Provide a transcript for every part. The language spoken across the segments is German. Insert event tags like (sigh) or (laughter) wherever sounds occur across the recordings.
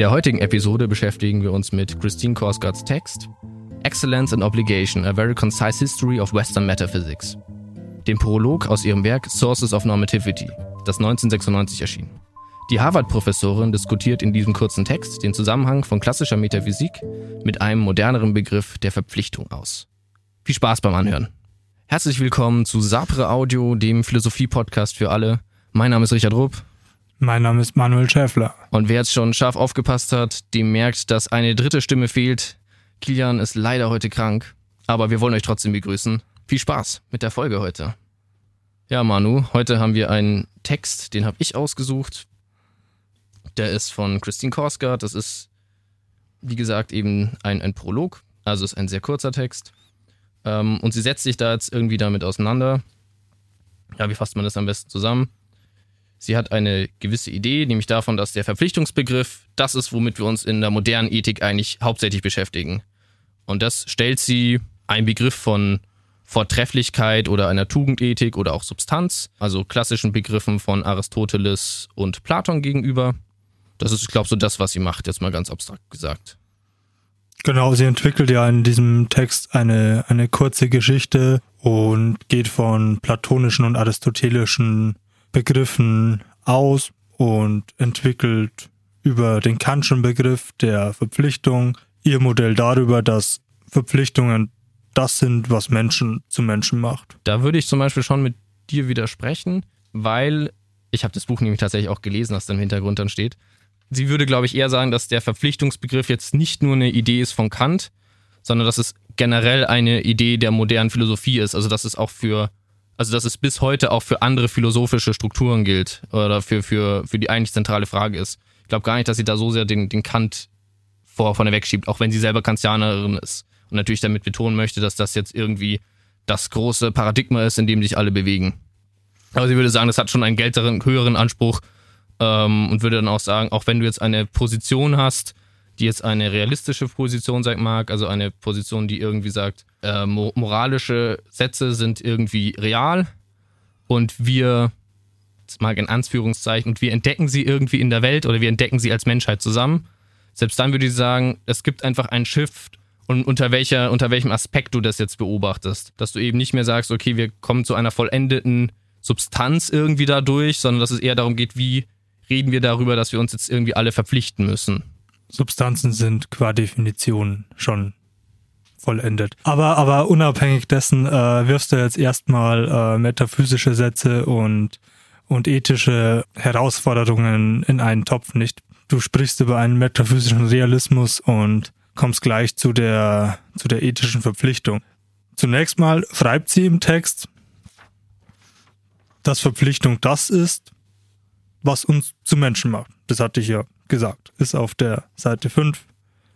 der heutigen Episode beschäftigen wir uns mit Christine Korsgaards Text Excellence and Obligation, a very concise history of Western Metaphysics. Dem Prolog aus ihrem Werk Sources of Normativity, das 1996 erschien. Die Harvard-Professorin diskutiert in diesem kurzen Text den Zusammenhang von klassischer Metaphysik mit einem moderneren Begriff der Verpflichtung aus. Viel Spaß beim Anhören. Herzlich willkommen zu Sapre Audio, dem Philosophie-Podcast für alle. Mein Name ist Richard Rupp. Mein Name ist Manuel Schäffler. Und wer jetzt schon scharf aufgepasst hat, dem merkt, dass eine dritte Stimme fehlt. Kilian ist leider heute krank, aber wir wollen euch trotzdem begrüßen. Viel Spaß mit der Folge heute. Ja, Manu, heute haben wir einen Text, den habe ich ausgesucht. Der ist von Christine Korsgaard. Das ist, wie gesagt, eben ein, ein Prolog. Also ist ein sehr kurzer Text. Ähm, und sie setzt sich da jetzt irgendwie damit auseinander. Ja, wie fasst man das am besten zusammen? Sie hat eine gewisse Idee, nämlich davon, dass der Verpflichtungsbegriff das ist, womit wir uns in der modernen Ethik eigentlich hauptsächlich beschäftigen. Und das stellt sie ein Begriff von Vortrefflichkeit oder einer Tugendethik oder auch Substanz, also klassischen Begriffen von Aristoteles und Platon gegenüber. Das ist, ich glaube, so das, was sie macht, jetzt mal ganz abstrakt gesagt. Genau, sie entwickelt ja in diesem Text eine, eine kurze Geschichte und geht von platonischen und aristotelischen Begriffen aus und entwickelt über den Kantschen Begriff der Verpflichtung ihr Modell darüber, dass Verpflichtungen das sind, was Menschen zu Menschen macht. Da würde ich zum Beispiel schon mit dir widersprechen, weil ich habe das Buch nämlich tatsächlich auch gelesen, was da im Hintergrund dann steht. Sie würde, glaube ich, eher sagen, dass der Verpflichtungsbegriff jetzt nicht nur eine Idee ist von Kant, sondern dass es generell eine Idee der modernen Philosophie ist. Also dass es auch für also dass es bis heute auch für andere philosophische Strukturen gilt oder für, für, für die eigentlich zentrale Frage ist. Ich glaube gar nicht, dass sie da so sehr den, den Kant vor, vorne wegschiebt, auch wenn sie selber Kantianerin ist und natürlich damit betonen möchte, dass das jetzt irgendwie das große Paradigma ist, in dem sich alle bewegen. Aber sie würde sagen, das hat schon einen gelteren, höheren Anspruch ähm, und würde dann auch sagen, auch wenn du jetzt eine Position hast, die jetzt eine realistische Position sein mag, also eine Position, die irgendwie sagt, äh, moralische Sätze sind irgendwie real und wir, jetzt mal in Anführungszeichen, und wir entdecken sie irgendwie in der Welt oder wir entdecken sie als Menschheit zusammen. Selbst dann würde ich sagen, es gibt einfach einen Shift und unter welcher, unter welchem Aspekt du das jetzt beobachtest. Dass du eben nicht mehr sagst, okay, wir kommen zu einer vollendeten Substanz irgendwie dadurch, sondern dass es eher darum geht, wie reden wir darüber, dass wir uns jetzt irgendwie alle verpflichten müssen. Substanzen sind qua Definition schon vollendet. Aber, aber unabhängig dessen äh, wirfst du jetzt erstmal äh, metaphysische Sätze und, und ethische Herausforderungen in einen Topf nicht. Du sprichst über einen metaphysischen Realismus und kommst gleich zu der, zu der ethischen Verpflichtung. Zunächst mal schreibt sie im Text, dass Verpflichtung das ist, was uns zu Menschen macht. Das hatte ich ja gesagt. Ist auf der Seite 5.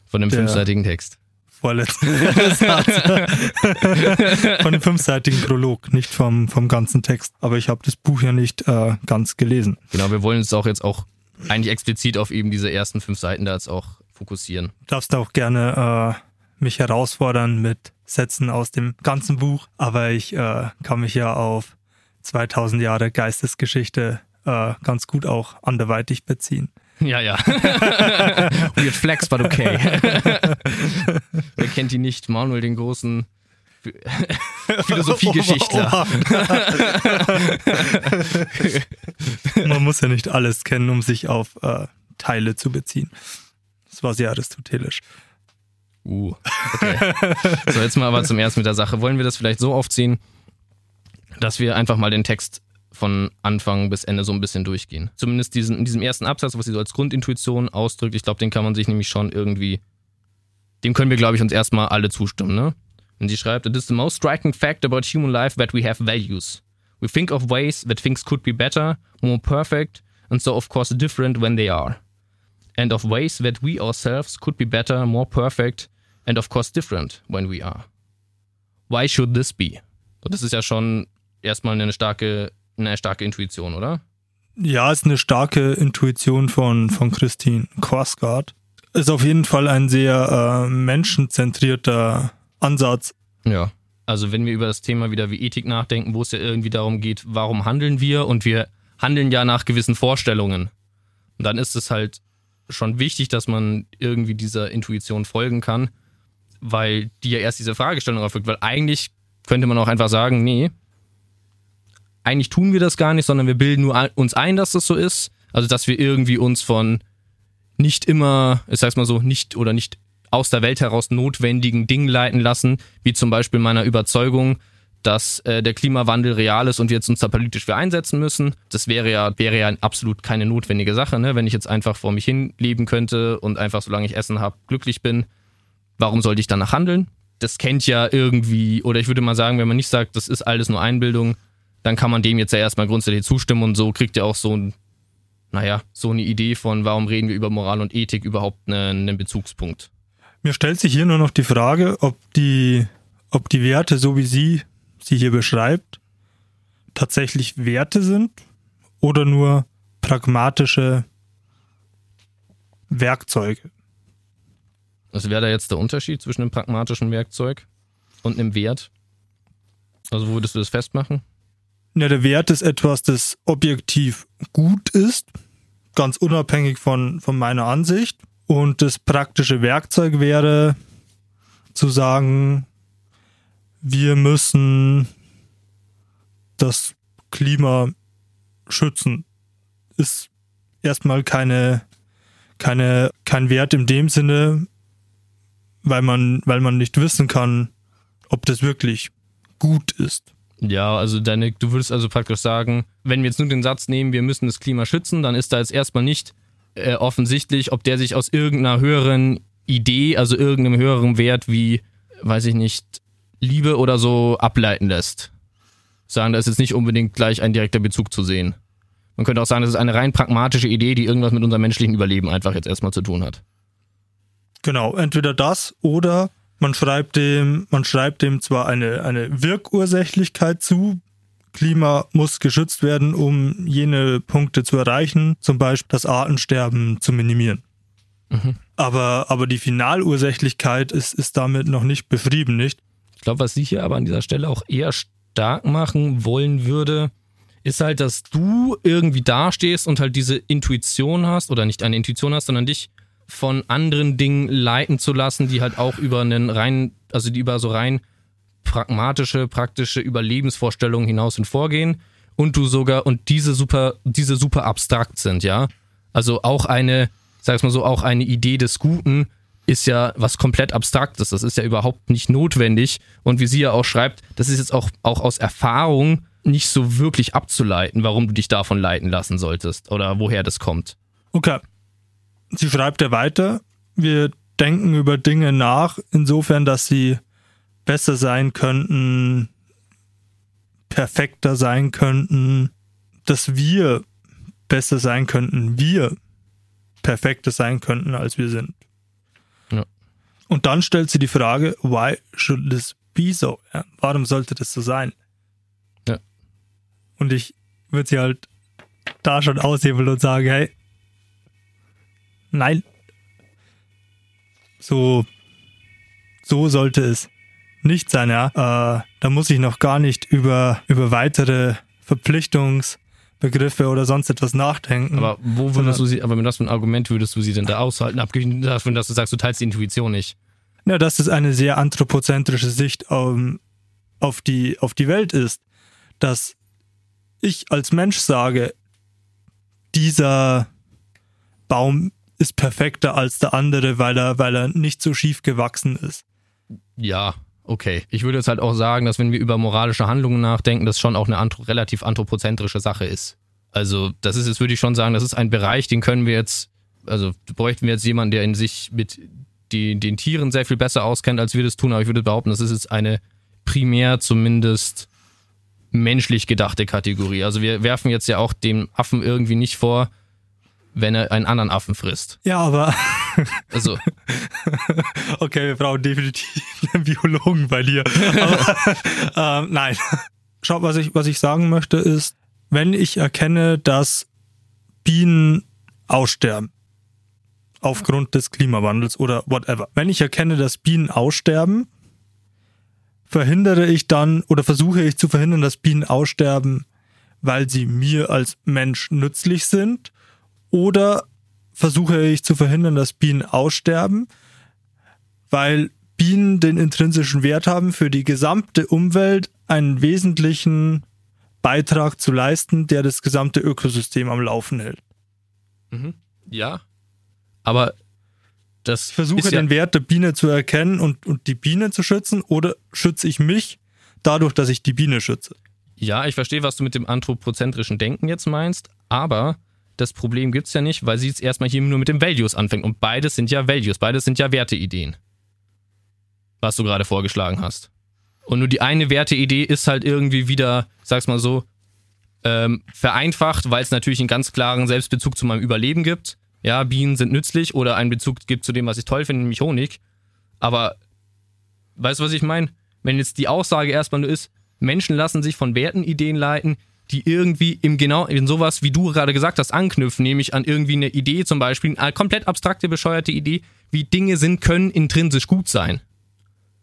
Von dem fünfseitigen Text. Vorletzten. (laughs) (laughs) Von dem fünfseitigen Prolog, nicht vom, vom ganzen Text. Aber ich habe das Buch ja nicht äh, ganz gelesen. Genau, wir wollen uns auch jetzt auch eigentlich explizit auf eben diese ersten fünf Seiten da jetzt auch fokussieren. Du darfst auch gerne äh, mich herausfordern mit Sätzen aus dem ganzen Buch, aber ich äh, kann mich ja auf 2000 Jahre Geistesgeschichte äh, ganz gut auch anderweitig beziehen. Ja, ja. (laughs) Weird flex, but okay. (laughs) Wer kennt die nicht? Manuel den großen (laughs) Philosophiegeschichtler. Man muss ja nicht alles kennen, um sich auf äh, Teile zu beziehen. Das war sehr aristotelisch. Uh, okay. So, jetzt mal aber zum ersten mit der Sache. Wollen wir das vielleicht so aufziehen, dass wir einfach mal den Text von Anfang bis Ende so ein bisschen durchgehen. Zumindest diesen, in diesem ersten Absatz, was sie so als Grundintuition ausdrückt, ich glaube, den kann man sich nämlich schon irgendwie, dem können wir, glaube ich, uns erstmal alle zustimmen, ne? Und sie schreibt, it is the most striking fact about human life that we have values. We think of ways that things could be better, more perfect, and so of course different when they are. And of ways that we ourselves could be better, more perfect, and of course different when we are. Why should this be? Und das ist ja schon erstmal eine starke eine starke Intuition, oder? Ja, ist eine starke Intuition von, von Christine Korsgaard. Ist auf jeden Fall ein sehr äh, menschenzentrierter Ansatz. Ja. Also wenn wir über das Thema wieder wie Ethik nachdenken, wo es ja irgendwie darum geht, warum handeln wir und wir handeln ja nach gewissen Vorstellungen. Und dann ist es halt schon wichtig, dass man irgendwie dieser Intuition folgen kann, weil die ja erst diese Fragestellung erfüllt. Weil eigentlich könnte man auch einfach sagen, nee, eigentlich tun wir das gar nicht, sondern wir bilden nur uns ein, dass das so ist. Also, dass wir irgendwie uns von nicht immer, ich sag's mal so, nicht oder nicht aus der Welt heraus notwendigen Dingen leiten lassen, wie zum Beispiel meiner Überzeugung, dass äh, der Klimawandel real ist und wir jetzt uns da politisch für einsetzen müssen. Das wäre ja, wäre ja absolut keine notwendige Sache, ne? wenn ich jetzt einfach vor mich hin leben könnte und einfach, solange ich Essen habe, glücklich bin. Warum sollte ich danach handeln? Das kennt ja irgendwie, oder ich würde mal sagen, wenn man nicht sagt, das ist alles nur Einbildung, dann kann man dem jetzt ja erstmal grundsätzlich zustimmen und so kriegt ihr auch so ein, naja, so eine Idee von, warum reden wir über Moral und Ethik überhaupt einen, einen Bezugspunkt. Mir stellt sich hier nur noch die Frage, ob die, ob die Werte, so wie sie sie hier beschreibt, tatsächlich Werte sind oder nur pragmatische Werkzeuge. Was wäre da jetzt der Unterschied zwischen einem pragmatischen Werkzeug und einem Wert? Also, wo würdest du das festmachen? Ja, der Wert ist etwas, das objektiv gut ist, ganz unabhängig von, von meiner Ansicht. Und das praktische Werkzeug wäre zu sagen, wir müssen das Klima schützen. Ist erstmal keine, keine, kein Wert in dem Sinne, weil man, weil man nicht wissen kann, ob das wirklich gut ist. Ja, also deine, du würdest also praktisch sagen, wenn wir jetzt nur den Satz nehmen, wir müssen das Klima schützen, dann ist da jetzt erstmal nicht äh, offensichtlich, ob der sich aus irgendeiner höheren Idee, also irgendeinem höheren Wert wie, weiß ich nicht, Liebe oder so ableiten lässt. Sagen, da ist jetzt nicht unbedingt gleich ein direkter Bezug zu sehen. Man könnte auch sagen, das ist eine rein pragmatische Idee, die irgendwas mit unserem menschlichen Überleben einfach jetzt erstmal zu tun hat. Genau, entweder das oder man schreibt dem, man schreibt dem zwar eine, eine Wirkursächlichkeit zu, Klima muss geschützt werden, um jene Punkte zu erreichen, zum Beispiel das Artensterben zu minimieren. Mhm. Aber, aber die Finalursächlichkeit ist, ist damit noch nicht beschrieben, nicht? glaube, was sie hier aber an dieser Stelle auch eher stark machen wollen würde, ist halt, dass du irgendwie dastehst und halt diese Intuition hast, oder nicht eine Intuition hast, sondern dich von anderen Dingen leiten zu lassen, die halt auch über einen rein, also die über so rein pragmatische, praktische Überlebensvorstellungen hinaus und vorgehen und du sogar, und diese super, diese super abstrakt sind, ja. Also auch eine, sag ich mal so, auch eine Idee des Guten, ist ja was komplett Abstraktes. Das ist ja überhaupt nicht notwendig. Und wie sie ja auch schreibt, das ist jetzt auch, auch aus Erfahrung nicht so wirklich abzuleiten, warum du dich davon leiten lassen solltest oder woher das kommt. Okay. Sie schreibt ja weiter, wir denken über Dinge nach, insofern, dass sie besser sein könnten, perfekter sein könnten, dass wir besser sein könnten, wir perfekter sein könnten, als wir sind. Und dann stellt sie die Frage, why should this be so? Ja, warum sollte das so sein? Ja. Und ich würde sie halt da schon aushebeln und sagen, hey, nein. So, so sollte es nicht sein, ja. Äh, da muss ich noch gar nicht über, über weitere Verpflichtungsbegriffe oder sonst etwas nachdenken. Aber wo würdest du sie, aber mit was für ein Argument würdest du sie denn da aushalten, abgesehen davon, dass du sagst, du teilst die Intuition nicht? ja, dass es eine sehr anthropozentrische Sicht um, auf, die, auf die Welt ist. Dass ich als Mensch sage, dieser Baum ist perfekter als der andere, weil er, weil er nicht so schief gewachsen ist. Ja, okay. Ich würde jetzt halt auch sagen, dass wenn wir über moralische Handlungen nachdenken, das schon auch eine antro relativ anthropozentrische Sache ist. Also, das ist jetzt, würde ich schon sagen, das ist ein Bereich, den können wir jetzt, also bräuchten wir jetzt jemanden, der in sich mit die, den Tieren sehr viel besser auskennt, als wir das tun, aber ich würde behaupten, das ist jetzt eine primär zumindest menschlich gedachte Kategorie. Also wir werfen jetzt ja auch dem Affen irgendwie nicht vor, wenn er einen anderen Affen frisst. Ja, aber. Also. (laughs) okay, wir brauchen definitiv einen Biologen bei dir. Aber, (laughs) ähm, nein. Schau, was ich, was ich sagen möchte ist, wenn ich erkenne, dass Bienen aussterben, aufgrund des Klimawandels oder whatever. Wenn ich erkenne, dass Bienen aussterben, verhindere ich dann oder versuche ich zu verhindern, dass Bienen aussterben, weil sie mir als Mensch nützlich sind oder versuche ich zu verhindern, dass Bienen aussterben, weil Bienen den intrinsischen Wert haben, für die gesamte Umwelt einen wesentlichen Beitrag zu leisten, der das gesamte Ökosystem am Laufen hält. Mhm. Ja, aber das Ich versuche ja, den Wert der Biene zu erkennen und, und die Biene zu schützen oder schütze ich mich dadurch, dass ich die Biene schütze? Ja, ich verstehe, was du mit dem anthropozentrischen Denken jetzt meinst, aber das Problem gibt es ja nicht, weil sie jetzt erstmal hier nur mit den Values anfängt. Und beides sind ja Values, beides sind ja Werteideen. Was du gerade vorgeschlagen hast. Und nur die eine Werteidee ist halt irgendwie wieder, sag's mal so, ähm, vereinfacht, weil es natürlich einen ganz klaren Selbstbezug zu meinem Überleben gibt. Ja, Bienen sind nützlich oder einen Bezug gibt zu dem, was ich toll finde, nämlich Honig. Aber weißt du, was ich meine? Wenn jetzt die Aussage erstmal nur ist, Menschen lassen sich von Wertenideen leiten, die irgendwie im genau in sowas, wie du gerade gesagt hast, anknüpfen, nämlich an irgendwie eine Idee zum Beispiel, eine komplett abstrakte, bescheuerte Idee, wie Dinge sind, können intrinsisch gut sein.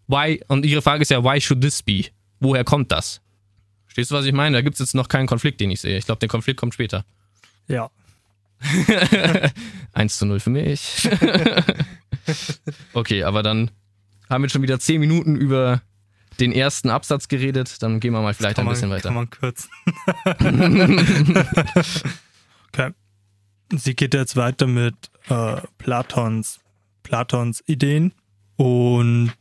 Why? Und ihre Frage ist ja, why should this be? Woher kommt das? Verstehst du, was ich meine? Da gibt es jetzt noch keinen Konflikt, den ich sehe. Ich glaube, der Konflikt kommt später. Ja. (laughs) 1 zu 0 für mich. (laughs) okay, aber dann haben wir schon wieder 10 Minuten über den ersten Absatz geredet. Dann gehen wir mal vielleicht ein man, bisschen weiter. Kann man kürzen. (laughs) okay. Sie geht jetzt weiter mit äh, Platons, Platons Ideen und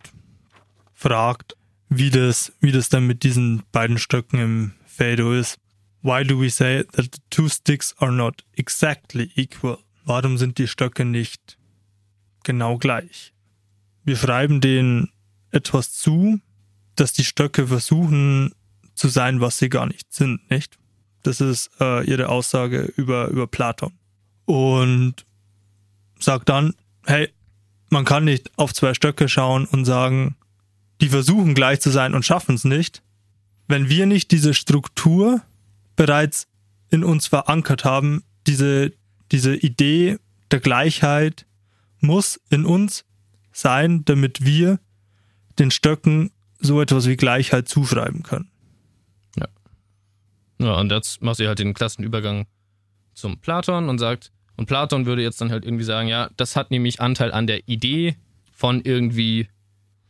fragt, wie das, wie das dann mit diesen beiden Stöcken im Phaedo ist. Why do we say that the two sticks are not exactly equal? Warum sind die Stöcke nicht genau gleich? Wir schreiben denen etwas zu, dass die Stöcke versuchen zu sein, was sie gar nicht sind, nicht? Das ist äh, ihre Aussage über, über Platon. Und sagt dann, hey, man kann nicht auf zwei Stöcke schauen und sagen, die versuchen gleich zu sein und schaffen es nicht, wenn wir nicht diese Struktur bereits in uns verankert haben, diese, diese Idee der Gleichheit muss in uns sein, damit wir den Stöcken so etwas wie Gleichheit zuschreiben können. Ja, und jetzt macht sie halt den Klassenübergang zum Platon und sagt, und Platon würde jetzt dann halt irgendwie sagen, ja, das hat nämlich Anteil an der Idee von irgendwie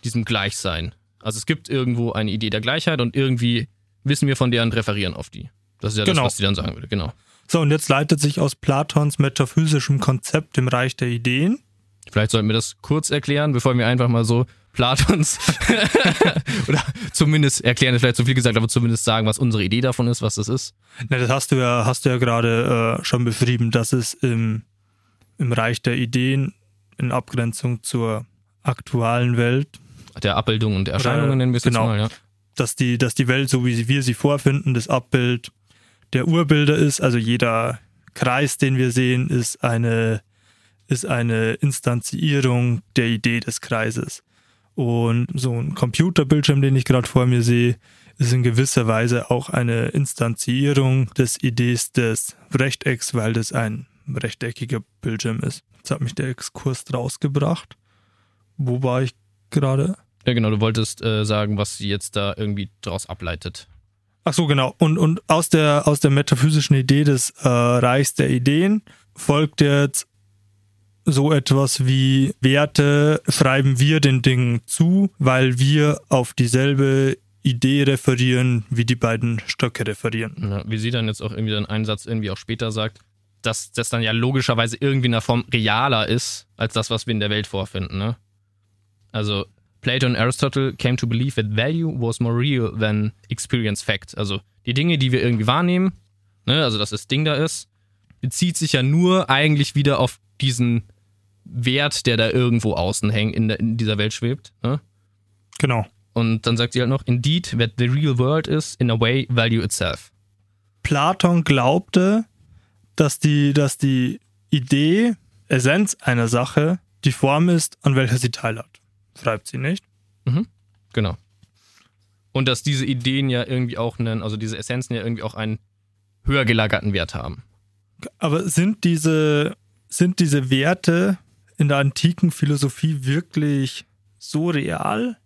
diesem Gleichsein. Also es gibt irgendwo eine Idee der Gleichheit und irgendwie wissen wir von deren referieren auf die. Das ist ja Genau. das, was sie dann sagen würde, genau. So, und jetzt leitet sich aus Platons metaphysischem Konzept im Reich der Ideen Vielleicht sollten wir das kurz erklären, bevor wir einfach mal so Platons (laughs) oder zumindest erklären, ist vielleicht zu viel gesagt, aber zumindest sagen, was unsere Idee davon ist, was das ist. Na, das hast du ja, hast du ja gerade äh, schon beschrieben, dass es im, im Reich der Ideen in Abgrenzung zur aktuellen Welt, Der Abbildung und Erscheinungen Oder- nennen wir es jetzt genau. mal, ja. dass die, dass die Welt, so wie wir sie vorfinden, das Abbild der Urbilder ist. Also jeder Kreis, den wir sehen, ist eine, ist eine Instanzierung der Idee des Kreises. Und so ein Computerbildschirm, den ich gerade vor mir sehe, ist in gewisser Weise auch eine Instanzierung des Idees des Rechtecks, weil das ein rechteckiger Bildschirm ist. Jetzt hat mich der Exkurs rausgebracht. Wo war ich gerade? Ja, genau, du wolltest äh, sagen, was sie jetzt da irgendwie draus ableitet. Ach so, genau. Und, und aus, der, aus der metaphysischen Idee des äh, Reichs der Ideen folgt jetzt so etwas wie Werte schreiben wir den Dingen zu, weil wir auf dieselbe Idee referieren, wie die beiden Stöcke referieren. Ja, wie sie dann jetzt auch irgendwie dann einen Satz irgendwie auch später sagt, dass das dann ja logischerweise irgendwie in einer Form realer ist, als das, was wir in der Welt vorfinden, ne? Also, Plato und Aristotle came to believe that value was more real than experience fact. Also, die Dinge, die wir irgendwie wahrnehmen, ne, also dass das Ding da ist, bezieht sich ja nur eigentlich wieder auf diesen Wert, der da irgendwo außen hängt, in, der, in dieser Welt schwebt, ne? Genau. Und dann sagt sie halt noch, indeed, that the real world is, in a way, value itself. Platon glaubte, dass die, dass die Idee, Essenz einer Sache, die Form ist, an welcher sie teilhat. Schreibt sie nicht? Genau. Und dass diese Ideen ja irgendwie auch einen, also diese Essenzen ja irgendwie auch einen höher gelagerten Wert haben. Aber sind diese, sind diese Werte in der antiken Philosophie wirklich so real?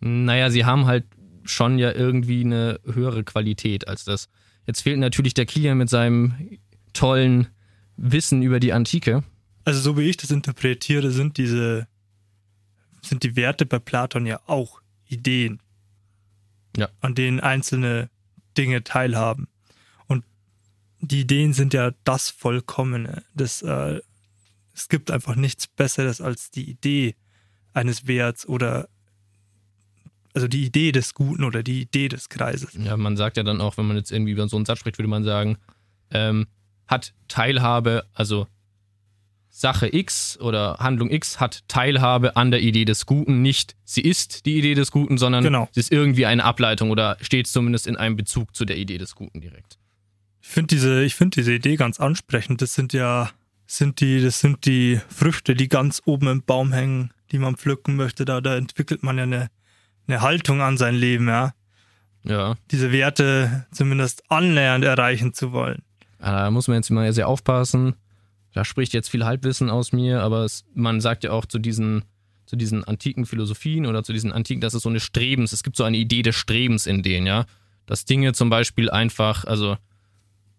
Naja, sie haben halt schon ja irgendwie eine höhere Qualität als das. Jetzt fehlt natürlich der Kilian mit seinem tollen Wissen über die Antike. Also so wie ich das interpretiere, sind diese, sind die Werte bei Platon ja auch Ideen, Ja. an denen einzelne Dinge teilhaben. Die Ideen sind ja das Vollkommene. Das, äh, es gibt einfach nichts Besseres als die Idee eines Werts oder also die Idee des Guten oder die Idee des Kreises. Ja, man sagt ja dann auch, wenn man jetzt irgendwie über so einen Satz spricht, würde man sagen, ähm, hat Teilhabe, also Sache X oder Handlung X hat Teilhabe an der Idee des Guten, nicht sie ist die Idee des Guten, sondern Genau. sie ist irgendwie eine Ableitung oder steht zumindest in einem Bezug zu der Idee des Guten direkt. Ich finde diese, ich finde diese Idee ganz ansprechend. Das sind ja, sind die, das sind die Früchte, die ganz oben im Baum hängen, die man pflücken möchte. Da, da entwickelt man ja eine, eine Haltung an sein Leben, ja. Ja, Diese Werte zumindest annähernd erreichen zu wollen. da muss man jetzt mal sehr aufpassen. Da spricht jetzt viel Halbwissen aus mir, aber es, man sagt ja auch zu diesen, zu diesen antiken Philosophien oder zu diesen antiken, das ist so eine Strebens, es gibt so eine Idee des Strebens in denen, ja. Dass Dinge zum Beispiel einfach, also,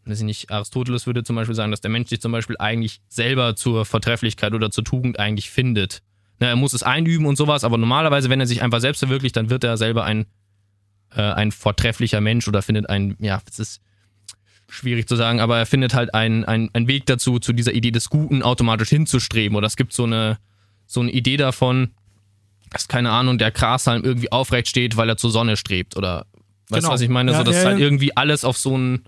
weiß ich nicht, Aristoteles würde zum Beispiel sagen, dass der Mensch sich zum Beispiel eigentlich selber zur Vortrefflichkeit oder zur Tugend eigentlich findet. Na, er muss es einüben und sowas, aber normalerweise, wenn er sich einfach selbst verwirklicht, dann wird er selber ein, äh, ein vortrefflicher Mensch oder findet ein, ja, es ist schwierig zu sagen, aber er findet halt einen, einen, einen Weg dazu, zu dieser Idee des Guten automatisch hinzustreben. Oder es gibt so eine, so eine Idee davon, dass, keine Ahnung, der Grashalm irgendwie aufrecht steht, weil er zur Sonne strebt. Oder weißt Genau. du, was ich meine? Ja, so, dass ja, halt irgendwie alles auf so ein,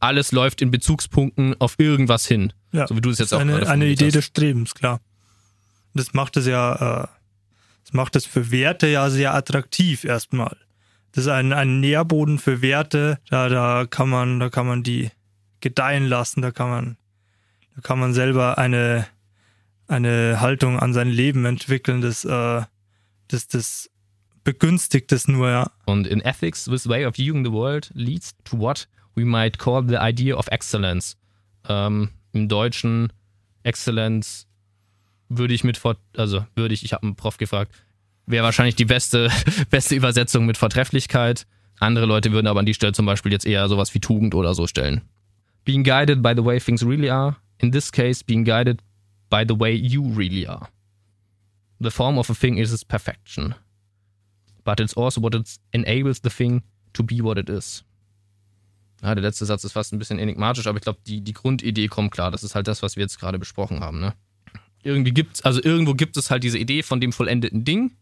alles läuft in Bezugspunkten auf irgendwas hin. Ja, So wie du es jetzt auch eine, eine Idee hast. des Strebens, klar. Das macht es ja, äh, das macht es für Werte ja sehr attraktiv erstmal. Das ist ein, ein Nährboden für Werte, da, da kann man, da kann man die gedeihen lassen, da kann man, da kann man selber eine, eine Haltung an sein Leben entwickeln, das, äh, das, das begünstigt es nur, ja. Und in ethics, this way of viewing the world leads to what we might call the idea of excellence. Ähm, Im Deutschen Excellence würde ich mit, Vor also würde ich, ich habe einen Prof gefragt, wäre wahrscheinlich die beste, (laughs) beste Übersetzung mit Vortrefflichkeit. Andere Leute würden aber an die Stelle zum Beispiel jetzt eher sowas wie Tugend oder so stellen. Being guided by the way things really are. In this case, being guided by the way you really are. The form of a thing is its perfection but it's also what it enables the thing to be what it is. Ja, der letzte Satz ist fast ein bisschen enigmatisch, aber ich glaube, die, die Grundidee kommt klar. Das ist halt das, was wir jetzt gerade besprochen haben. Ne? Irgendwie gibt's, also irgendwo gibt es halt diese Idee von dem vollendeten Ding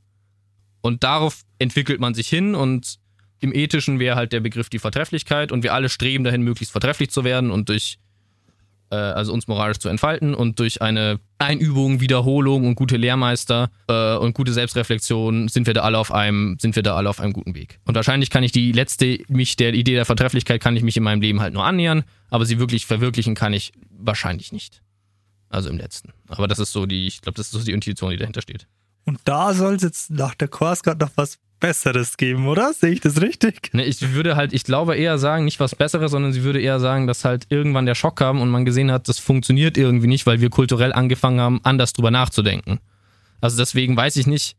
und darauf entwickelt man sich hin und im Ethischen wäre halt der Begriff die Vortrefflichkeit und wir alle streben dahin, möglichst vortrefflich zu werden und durch, äh, also uns moralisch zu entfalten und durch eine Einübung, Wiederholung und gute Lehrmeister äh, und gute Selbstreflexion sind wir da alle auf einem, sind wir da alle auf einem guten Weg. Und wahrscheinlich kann ich die letzte, mich der Idee der Vortrefflichkeit kann ich mich in meinem Leben halt nur annähern, aber sie wirklich verwirklichen kann ich wahrscheinlich nicht. Also im letzten. Aber das ist so die, ich glaube, das ist so die Intuition, die dahinter steht. Und da soll es jetzt nach der Korsgard noch was Besseres geben, oder? Sehe ich das richtig? Ne, ich würde halt, ich glaube eher sagen, nicht was Besseres, sondern sie würde eher sagen, dass halt irgendwann der Schock kam und man gesehen hat, das funktioniert irgendwie nicht, weil wir kulturell angefangen haben, anders drüber nachzudenken. Also deswegen weiß ich nicht,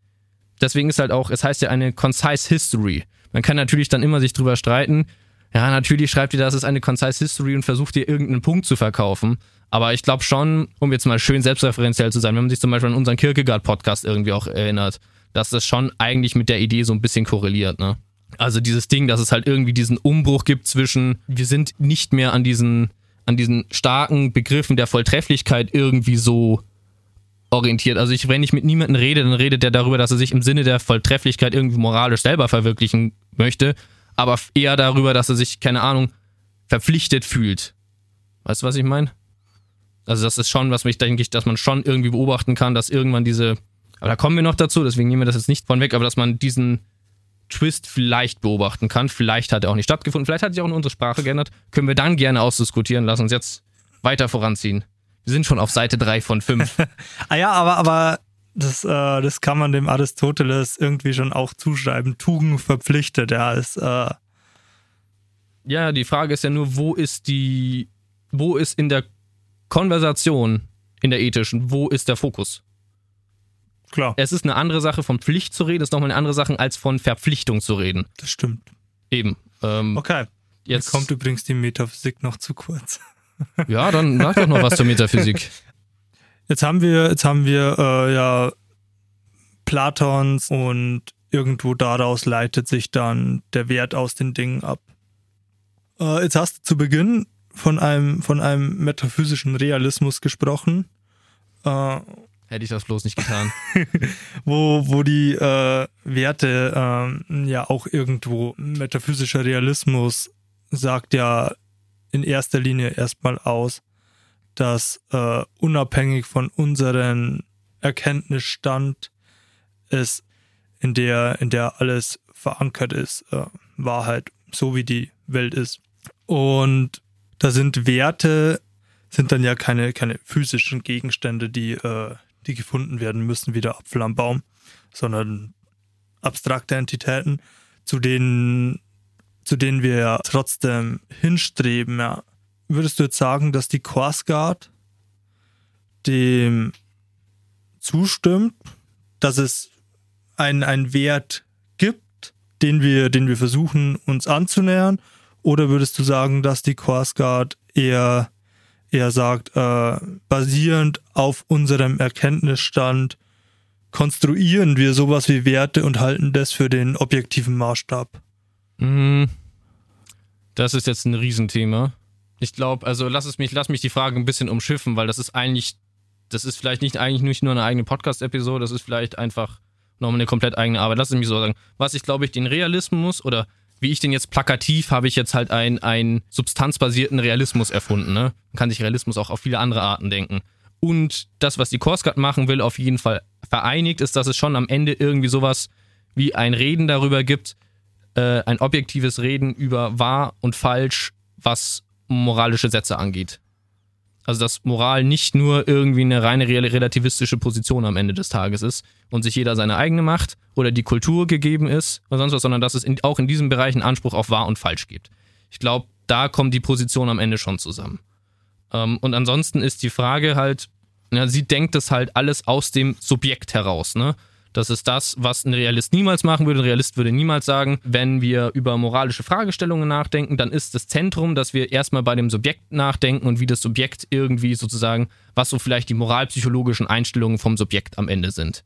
deswegen ist halt auch, es heißt ja eine concise history. Man kann natürlich dann immer sich drüber streiten. Ja, natürlich schreibt ihr, das ist eine concise history und versucht ihr irgendeinen Punkt zu verkaufen. Aber ich glaube schon, um jetzt mal schön selbstreferenziell zu sein, wenn man sich zum Beispiel an unseren Kierkegaard-Podcast irgendwie auch erinnert, dass das schon eigentlich mit der Idee so ein bisschen korreliert, ne? Also dieses Ding, dass es halt irgendwie diesen Umbruch gibt zwischen, wir sind nicht mehr an diesen, an diesen starken Begriffen der Volltrefflichkeit irgendwie so orientiert. Also ich, wenn ich mit niemandem rede, dann redet der darüber, dass er sich im Sinne der Volltrefflichkeit irgendwie moralisch selber verwirklichen möchte, aber eher darüber, dass er sich, keine Ahnung, verpflichtet fühlt. Weißt du, was ich meine? Also das ist schon, was mich, denke ich, dass man schon irgendwie beobachten kann, dass irgendwann diese, aber da kommen wir noch dazu, deswegen nehmen wir das jetzt nicht von weg, aber dass man diesen Twist vielleicht beobachten kann. Vielleicht hat er auch nicht stattgefunden, vielleicht hat sich auch in unsere Sprache geändert. Können wir dann gerne ausdiskutieren. Lass uns jetzt weiter voranziehen. Wir sind schon auf Seite 3 von 5. (laughs) Ah ja, aber, aber das, äh, das kann man dem Aristoteles irgendwie schon auch zuschreiben. Tugend verpflichtet, ja, ist, äh, ja, die Frage ist ja nur, wo ist die, wo ist in der Konversation, in der ethischen, wo ist der Fokus? Klar, Es ist eine andere Sache, von Pflicht zu reden, ist nochmal eine andere Sache, als von Verpflichtung zu reden. das stimmt. Eben. Ähm, Okay. jetzt kommt übrigens die Metaphysik noch zu kurz. (laughs) Ja, dann sag doch noch was zur Metaphysik. Jetzt haben wir, jetzt haben wir äh, ja Platons und irgendwo daraus leitet sich dann der Wert aus den Dingen ab. Äh, jetzt hast du zu Beginn von einem, von einem metaphysischen Realismus gesprochen. Äh, Hätte ich das bloß nicht getan. (laughs) wo, wo die äh, Werte äh, ja auch irgendwo metaphysischer Realismus sagt ja in erster Linie erstmal aus, dass äh, unabhängig von unserem Erkenntnisstand es in der, in der alles verankert ist, äh, Wahrheit, so wie die Welt ist. Und da sind Werte, sind dann ja keine, keine physischen Gegenstände, die, äh, die gefunden werden müssen, wie der Apfel am Baum, sondern abstrakte Entitäten, zu denen, zu denen wir ja trotzdem hinstreben. Ja. Würdest du jetzt sagen, dass die Quasgard dem zustimmt, dass es einen, Wert gibt, den wir, den wir versuchen uns anzunähern? Oder würdest du sagen, dass die Quasgard eher, eher sagt, äh, basierend auf unserem Erkenntnisstand konstruieren wir sowas wie Werte und halten das für den objektiven Maßstab? Mhm. Das ist jetzt ein Riesenthema. Ich glaube, also lass es mich, lass mich die Frage ein bisschen umschiffen, weil das ist eigentlich, das ist vielleicht nicht eigentlich nicht nur eine eigene Podcast-Episode, das ist vielleicht einfach nochmal eine komplett eigene Arbeit. Lass es mich so sagen. Was ich glaube ich den Realismus oder wie ich den jetzt plakativ habe ich jetzt halt einen, einen substanzbasierten Realismus erfunden. Ne? Man kann sich Realismus auch auf viele andere Arten denken. Und das, was die Korskat machen will, auf jeden Fall vereinigt, ist, dass es schon am Ende irgendwie sowas wie ein Reden darüber gibt, äh, ein objektives Reden über wahr und falsch, was moralische Sätze angeht. Also dass Moral nicht nur irgendwie eine reine relativistische Position am Ende des Tages ist und sich jeder seine eigene macht oder die Kultur gegeben ist oder sonst was, sondern dass es in, auch in diesem Bereich einen Anspruch auf wahr und falsch gibt. Ich glaube, da kommt die Position am Ende schon zusammen. Ähm, und ansonsten ist die Frage halt, ja, sie denkt das halt alles aus dem Subjekt heraus, ne? Das ist das, was ein Realist niemals machen würde. Ein Realist würde niemals sagen, wenn wir über moralische Fragestellungen nachdenken, dann ist das Zentrum, dass wir erstmal bei dem Subjekt nachdenken und wie das Subjekt irgendwie sozusagen, was so vielleicht die moralpsychologischen Einstellungen vom Subjekt am Ende sind.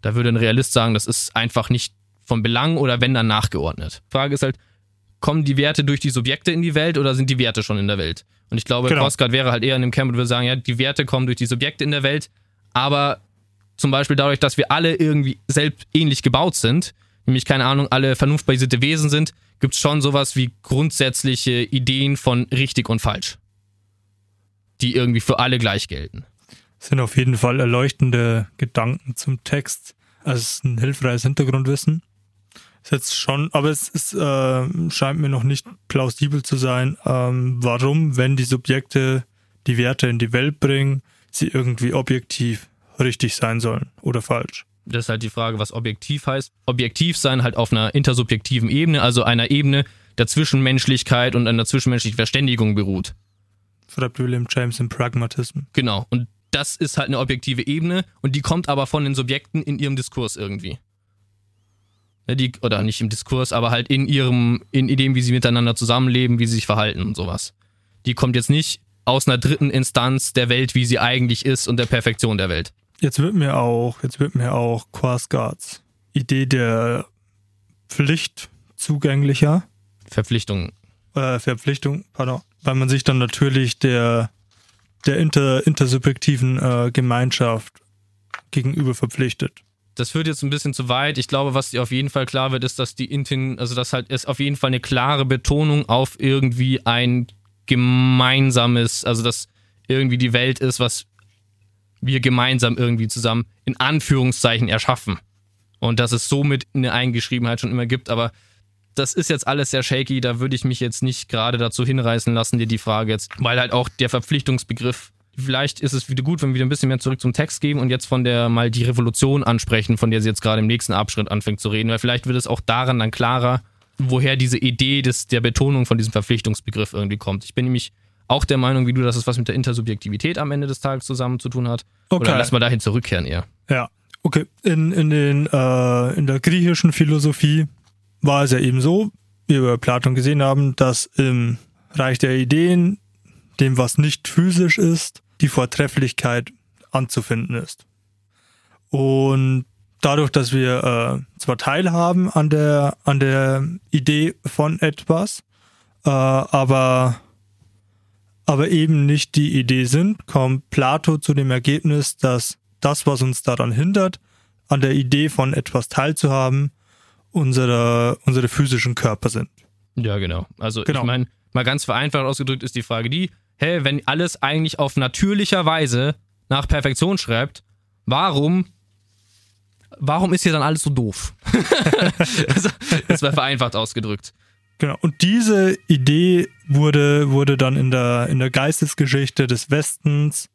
Da würde ein Realist sagen, das ist einfach nicht von Belang oder wenn dann nachgeordnet. Frage ist halt, kommen die Werte durch die Subjekte in die Welt oder sind die Werte schon in der Welt? Und ich glaube, genau. Crossguard wäre halt eher in dem Camp und würde sagen, ja, die Werte kommen durch die Subjekte in der Welt, aber zum Beispiel dadurch, dass wir alle irgendwie selbst ähnlich gebaut sind, nämlich keine Ahnung, alle vernunftbasierte Wesen sind, gibt es schon sowas wie grundsätzliche Ideen von richtig und falsch, die irgendwie für alle gleich gelten. Das sind auf jeden Fall erleuchtende Gedanken zum Text. Also es ist ein hilfreiches Hintergrundwissen. Ist jetzt schon, aber es ist, äh, scheint mir noch nicht plausibel zu sein, ähm, warum, wenn die Subjekte die Werte in die Welt bringen, sie irgendwie objektiv richtig sein sollen oder falsch. Das ist halt die Frage, was objektiv heißt. Objektiv sein halt auf einer intersubjektiven Ebene, also einer Ebene der Zwischenmenschlichkeit und einer zwischenmenschlichen Verständigung beruht. Schreibt William James im Pragmatism. Genau. Und das ist halt eine objektive Ebene und die kommt aber von den Subjekten in ihrem Diskurs irgendwie. Ne, die, oder nicht im Diskurs, aber halt in ihrem, in dem, wie sie miteinander zusammenleben, wie sie sich verhalten und sowas. Die kommt jetzt nicht aus einer dritten Instanz der Welt, wie sie eigentlich ist und der Perfektion der Welt. Jetzt wird mir auch, jetzt wird mir auch Quasgards Idee der Pflicht zugänglicher. Verpflichtung. Äh, Verpflichtung, pardon. Weil man sich dann natürlich der, der inter, intersubjektiven äh, Gemeinschaft gegenüber verpflichtet. Das führt jetzt ein bisschen zu weit. Ich glaube, was dir auf jeden Fall klar wird, ist, dass die Intin, also dass halt es auf jeden Fall eine klare Betonung auf irgendwie ein gemeinsames, also dass irgendwie die Welt ist, was wir gemeinsam irgendwie zusammen in Anführungszeichen erschaffen. Und dass es somit eine Eingeschriebenheit schon immer gibt, aber das ist jetzt alles sehr shaky, da würde ich mich jetzt nicht gerade dazu hinreißen lassen, dir die Frage jetzt, weil halt auch der Verpflichtungsbegriff, vielleicht ist es wieder gut, wenn wir wieder ein bisschen mehr zurück zum Text gehen und jetzt von der mal die Revolution ansprechen, von der sie jetzt gerade im nächsten Abschnitt anfängt zu reden, weil vielleicht wird es auch daran dann klarer, woher diese Idee des, der Betonung von diesem Verpflichtungsbegriff irgendwie kommt. Ich bin nämlich auch der Meinung, wie du, dass es was mit der Intersubjektivität am Ende des Tages zusammen zu tun hat. Okay. Oder lass mal dahin zurückkehren eher. Ja, okay. In, in, den, äh, in der griechischen Philosophie war es ja eben so, wie wir bei Platon gesehen haben, dass im Reich der Ideen, dem was nicht physisch ist, die Vortrefflichkeit anzufinden ist. Und dadurch, dass wir äh, zwar teilhaben an der, an der Idee von etwas, äh, aber, aber eben nicht die Idee sind, kommt Plato zu dem Ergebnis, dass das, was uns daran hindert, an der Idee von etwas teilzuhaben, unsere, unsere physischen Körper sind. Ja, genau. Also Genau. ich meine, mal ganz vereinfacht ausgedrückt ist die Frage die, hä, wenn alles eigentlich auf natürlicher Weise nach Perfektion schreibt, warum warum ist hier dann alles so doof? (laughs) also, das war vereinfacht ausgedrückt. Genau. Und diese Idee wurde, wurde dann in der, in der Geistesgeschichte des Westens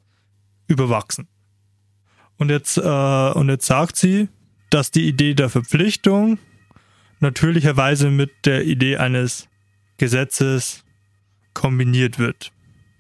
überwachsen. Und jetzt, äh, und jetzt sagt sie, dass die Idee der Verpflichtung natürlicherweise mit der Idee eines Gesetzes kombiniert wird.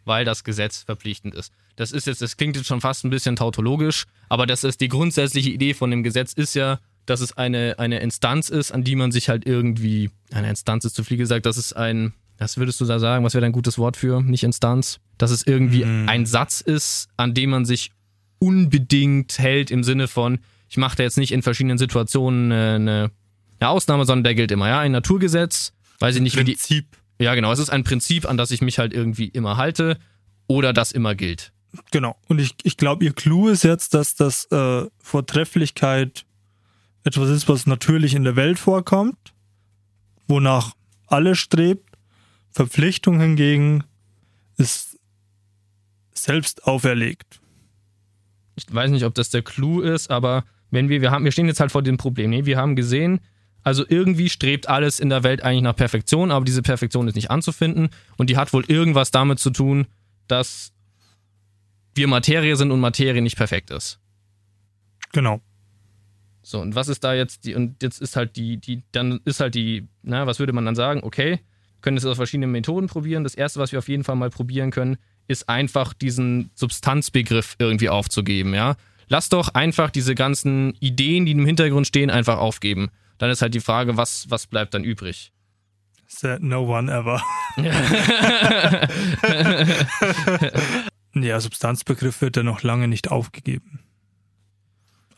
weil das Gesetz verpflichtend ist. Das ist jetzt, das klingt jetzt schon fast ein bisschen tautologisch, aber das ist die grundsätzliche Idee von dem Gesetz ist ja, dass es eine, eine Instanz ist, an die man sich halt irgendwie, eine Instanz ist zu viel gesagt, das ist ein, was würdest du da sagen, was wäre dein gutes Wort für, nicht Instanz? Dass es irgendwie Mhm. ein Satz ist, an dem man sich unbedingt hält im Sinne von, ich mache da jetzt nicht in verschiedenen Situationen eine, eine, Ausnahme, sondern der gilt immer, ja, ein Naturgesetz, weiß ich nicht, wie die, Prinzip. ja, genau. Es ist ein Prinzip, an das ich mich halt irgendwie immer halte oder das immer gilt. Genau. Und ich, ich glaube, ihr Clou ist jetzt, dass das äh, Vortrefflichkeit etwas ist, was natürlich in der Welt vorkommt, wonach alles strebt. Verpflichtung hingegen ist selbst auferlegt. Ich weiß nicht, ob das der Clou ist, aber wenn wir, wir haben, wir stehen jetzt halt vor dem Problem. Nee, wir haben gesehen, also irgendwie strebt alles in der Welt eigentlich nach Perfektion, aber diese Perfektion ist nicht anzufinden und die hat wohl irgendwas damit zu tun, dass wir Materie sind und Materie nicht perfekt ist. Genau. So, und was ist da jetzt die, und jetzt ist halt die, die, dann ist halt die, na, was würde man dann sagen? Okay, wir können das auf verschiedene Methoden probieren. Das erste, was wir auf jeden Fall mal probieren können, ist einfach diesen Substanzbegriff irgendwie aufzugeben, ja. Lass doch einfach diese ganzen Ideen, die im Hintergrund stehen, einfach aufgeben. Dann ist halt die Frage, was, was bleibt dann übrig? Said no one ever. (laughs) (laughs) ja, Substanzbegriff wird ja noch lange nicht aufgegeben.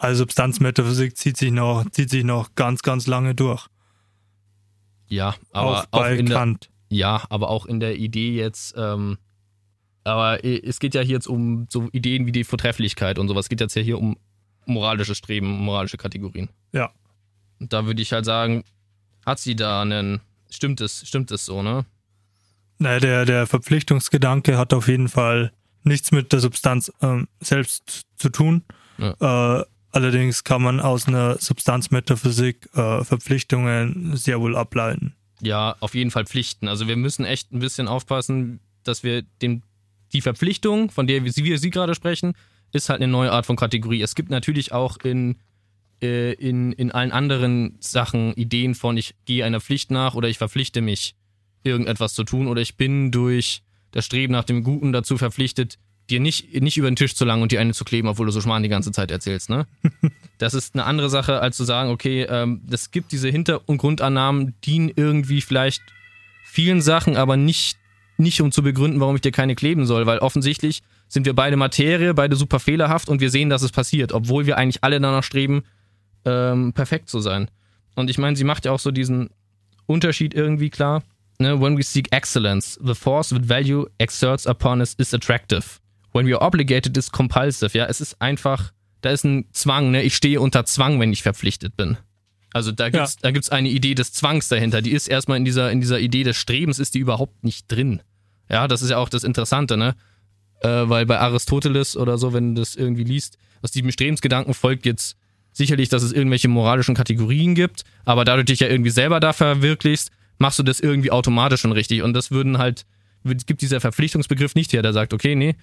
Also Substanzmetaphysik zieht sich noch, zieht sich noch ganz, ganz lange durch. Ja, aber auch auch bei in der, Kant. Ja, aber auch in der Idee jetzt, ähm, aber äh, es geht ja hier jetzt um so Ideen wie die Vortrefflichkeit und sowas. Es geht jetzt ja hier um moralische Streben, moralische Kategorien. Ja. Und da würde ich halt sagen, hat sie da einen, stimmt es, stimmt es so, ne? Naja, der, der Verpflichtungsgedanke hat auf jeden Fall nichts mit der Substanz ähm, selbst zu tun. Äh, allerdings kann man aus einer Substanzmetaphysik äh, Verpflichtungen sehr wohl ableiten. Ja, auf jeden Fall Pflichten. Also wir müssen echt ein bisschen aufpassen, dass wir den, die Verpflichtung, von der wir, wir Sie gerade sprechen, ist halt eine neue Art von Kategorie. Es gibt natürlich auch in, äh, in, in allen anderen Sachen Ideen von, ich gehe einer Pflicht nach oder ich verpflichte mich, irgendetwas zu tun oder ich bin durch das Streben nach dem Guten dazu verpflichtet, dir nicht, nicht über den Tisch zu langen und dir eine zu kleben, obwohl du so Schmarrn die ganze Zeit erzählst, ne? (laughs) Das ist eine andere Sache, als zu sagen, okay, ähm, es gibt diese Hinter- und Grundannahmen, dienen irgendwie vielleicht vielen Sachen, aber nicht, nicht um zu begründen, warum ich dir keine kleben soll, weil offensichtlich sind wir beide Materie, beide super fehlerhaft und wir sehen, dass es passiert, obwohl wir eigentlich alle danach streben, ähm, perfekt zu sein. Und ich meine, sie macht ja auch so diesen Unterschied irgendwie klar. Ne? When we seek excellence, the force that value exerts upon us is attractive. When we are obligated is compulsive. Ja, es ist einfach, da ist ein Zwang. Ne? Ich stehe unter Zwang, wenn ich verpflichtet bin. Also da gibt's, da gibt's eine Idee des Zwangs dahinter. Die ist erstmal in dieser, in dieser Idee des Strebens ist die überhaupt nicht drin. Ja, das ist ja auch das Interessante, ne? Äh, weil bei Aristoteles oder so, wenn du das irgendwie liest, aus diesem Strebensgedanken folgt jetzt sicherlich, dass es irgendwelche moralischen Kategorien gibt, aber dadurch dich ja irgendwie selber da verwirklichst, machst du das irgendwie automatisch schon richtig. Und das würden halt, es gibt dieser Verpflichtungsbegriff nicht her, der sagt, okay, nee,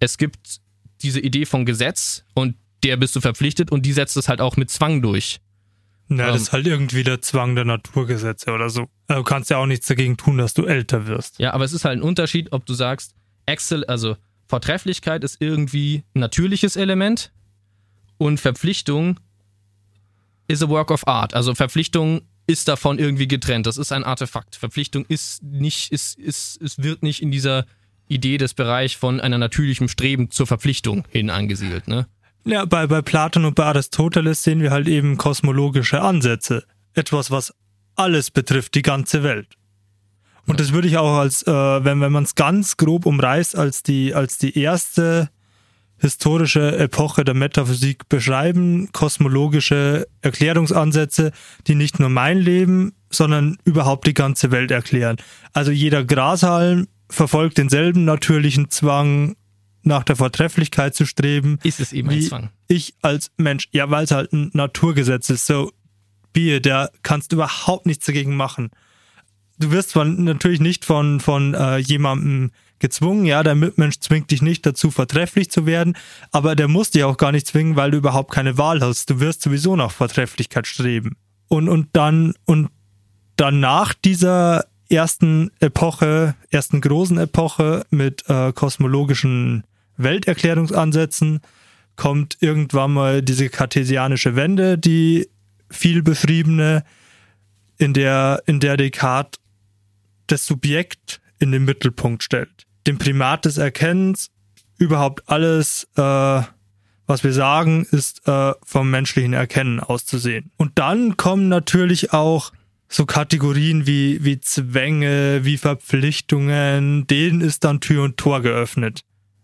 es gibt diese Idee von Gesetz und der bist du verpflichtet und die setzt es halt auch mit Zwang durch. Ja, Ähm. das ist halt irgendwie der Zwang der Naturgesetze oder so. Du kannst ja auch nichts dagegen tun, dass du älter wirst. Ja, aber es ist halt ein Unterschied, ob du sagst, Excel, also Vortrefflichkeit ist irgendwie ein natürliches Element und Verpflichtung is a work of art. Also Verpflichtung ist davon irgendwie getrennt. Das ist ein Artefakt. Verpflichtung ist nicht, ist, ist, es wird nicht in dieser Idee des Bereichs von einer natürlichen Streben zur Verpflichtung hin angesiedelt, ne? Ja, bei, bei Platon und bei Aristoteles sehen wir halt eben kosmologische Ansätze. Etwas, was alles betrifft, die ganze Welt. Und das würde ich auch als, äh, wenn, wenn man es ganz grob umreißt, als die, als die erste historische Epoche der Metaphysik beschreiben, kosmologische Erklärungsansätze, die nicht nur mein Leben, sondern überhaupt die ganze Welt erklären. Also jeder Grashalm verfolgt denselben natürlichen Zwang, nach der Vortrefflichkeit zu streben. Ist es eben ein Zwang? Ich als Mensch, ja, weil es halt ein Naturgesetz ist, so Bier, der kannst du überhaupt nichts dagegen machen. Du wirst zwar natürlich nicht von, von äh, jemandem gezwungen, ja, der Mitmensch zwingt dich nicht dazu, vortrefflich zu werden, aber der muss dich auch gar nicht zwingen, weil du überhaupt keine Wahl hast. Du wirst sowieso nach Vortrefflichkeit streben. Und, und dann, und dann nach dieser ersten Epoche, ersten großen Epoche mit äh, kosmologischen Welterklärungsansätzen kommt irgendwann mal diese kartesianische Wende, die viel beschriebene, in der, in der Descartes das Subjekt in den Mittelpunkt stellt. Den Primat des Erkennens, überhaupt alles, äh, was wir sagen, ist äh, vom menschlichen Erkennen auszusehen. Und dann kommen natürlich auch so Kategorien wie, wie Zwänge, wie Verpflichtungen, denen ist dann Tür und Tor geöffnet.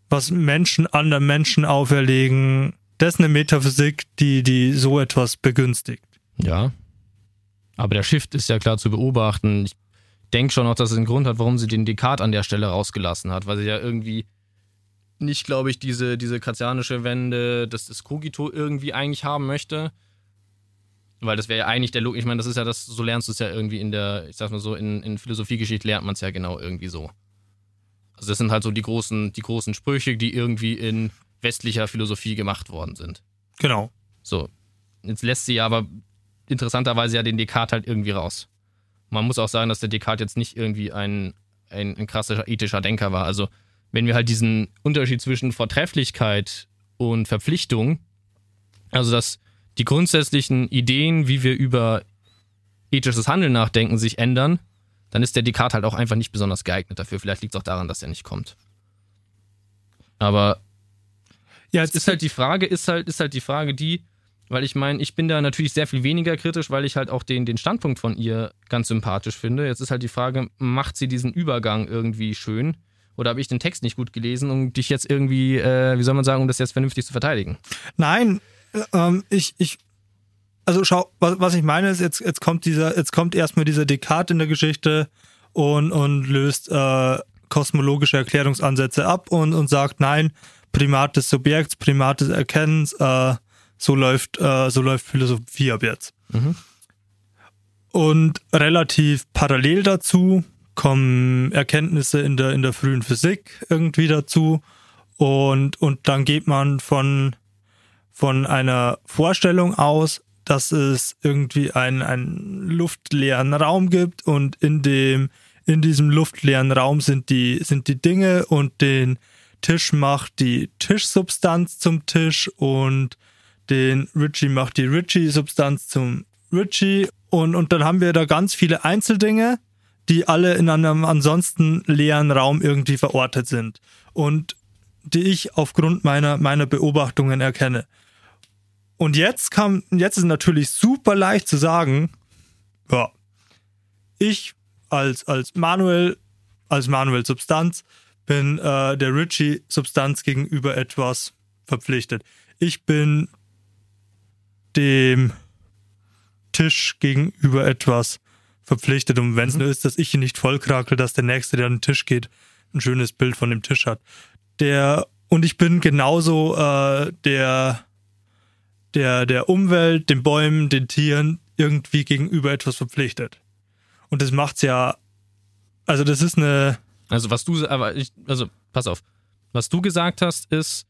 Was Menschen anderen Menschen auferlegen, das ist eine Metaphysik, die, die so etwas begünstigt. Ja. Aber der Shift ist ja klar zu beobachten. Ich denke schon auch, dass es einen Grund hat, warum sie den Descartes an der Stelle rausgelassen hat, weil sie ja irgendwie nicht, glaube ich, diese, diese kartianische Wende, dass das Kogito irgendwie eigentlich haben möchte. Weil das wäre ja eigentlich der Logik. Ich meine, das ist ja das, so lernst du es ja irgendwie in der, ich sag mal so, in, in Philosophiegeschichte lernt man es ja genau irgendwie so. Also das sind halt so die großen, die großen Sprüche, die irgendwie in westlicher Philosophie gemacht worden sind. Genau. So. Jetzt lässt sie ja aber interessanterweise ja den Descartes halt irgendwie raus. Man muss auch sagen, dass der Descartes jetzt nicht irgendwie ein, ein, ein krasser ethischer Denker war. Also, wenn wir halt diesen Unterschied zwischen Vortrefflichkeit und Verpflichtung, also dass die grundsätzlichen Ideen, wie wir über ethisches Handeln nachdenken, sich ändern, dann ist der Descartes halt auch einfach nicht besonders geeignet dafür. Vielleicht liegt es auch daran, dass er nicht kommt. Aber ja, es ist halt die Frage, ist halt, ist halt die Frage, die, weil ich meine, ich bin da natürlich sehr viel weniger kritisch, weil ich halt auch den, den Standpunkt von ihr ganz sympathisch finde. Jetzt ist halt die Frage, macht sie diesen Übergang irgendwie schön? Oder habe ich den Text nicht gut gelesen, um dich jetzt irgendwie, äh, wie soll man sagen, um das jetzt vernünftig zu verteidigen? Nein, ähm, ich, ich, also schau, was, was ich meine ist, jetzt, jetzt kommt dieser, jetzt kommt erstmal dieser Descartes in der Geschichte und, und löst äh, kosmologische Erklärungsansätze ab und, und sagt, nein, Primat des Subjekts, Primat des Erkennens, äh, so läuft, äh, so läuft Philosophie ab jetzt. Mhm. Und relativ parallel dazu kommen Erkenntnisse in der, in der frühen Physik irgendwie dazu. Und, und dann geht man von, von einer Vorstellung aus, dass es irgendwie einen, luftleeren Raum gibt und in dem, in diesem luftleeren Raum sind die, sind die Dinge und den Tisch macht die Tischsubstanz zum Tisch und den Richie macht die Richie-Substanz zum Richie und, und dann haben wir da ganz viele Einzeldinge, die alle in einem ansonsten leeren Raum irgendwie verortet sind und die ich aufgrund meiner, meiner Beobachtungen erkenne. Und jetzt kam, jetzt ist natürlich super leicht zu sagen, ja, ich als, als Manuel, als Manuel Substanz bin äh, der Richie Substanz gegenüber etwas verpflichtet. Ich bin dem Tisch gegenüber etwas verpflichtet. Und wenn es mhm. nur ist, dass ich ihn nicht vollkrakel, dass der Nächste, der an den Tisch geht, ein schönes Bild von dem Tisch hat. Der, und ich bin genauso äh, der, der, der Umwelt, den Bäumen, den Tieren irgendwie gegenüber etwas verpflichtet. Und das macht's ja, also das ist eine. Also was du, aber ich, also pass auf, was du gesagt hast, ist,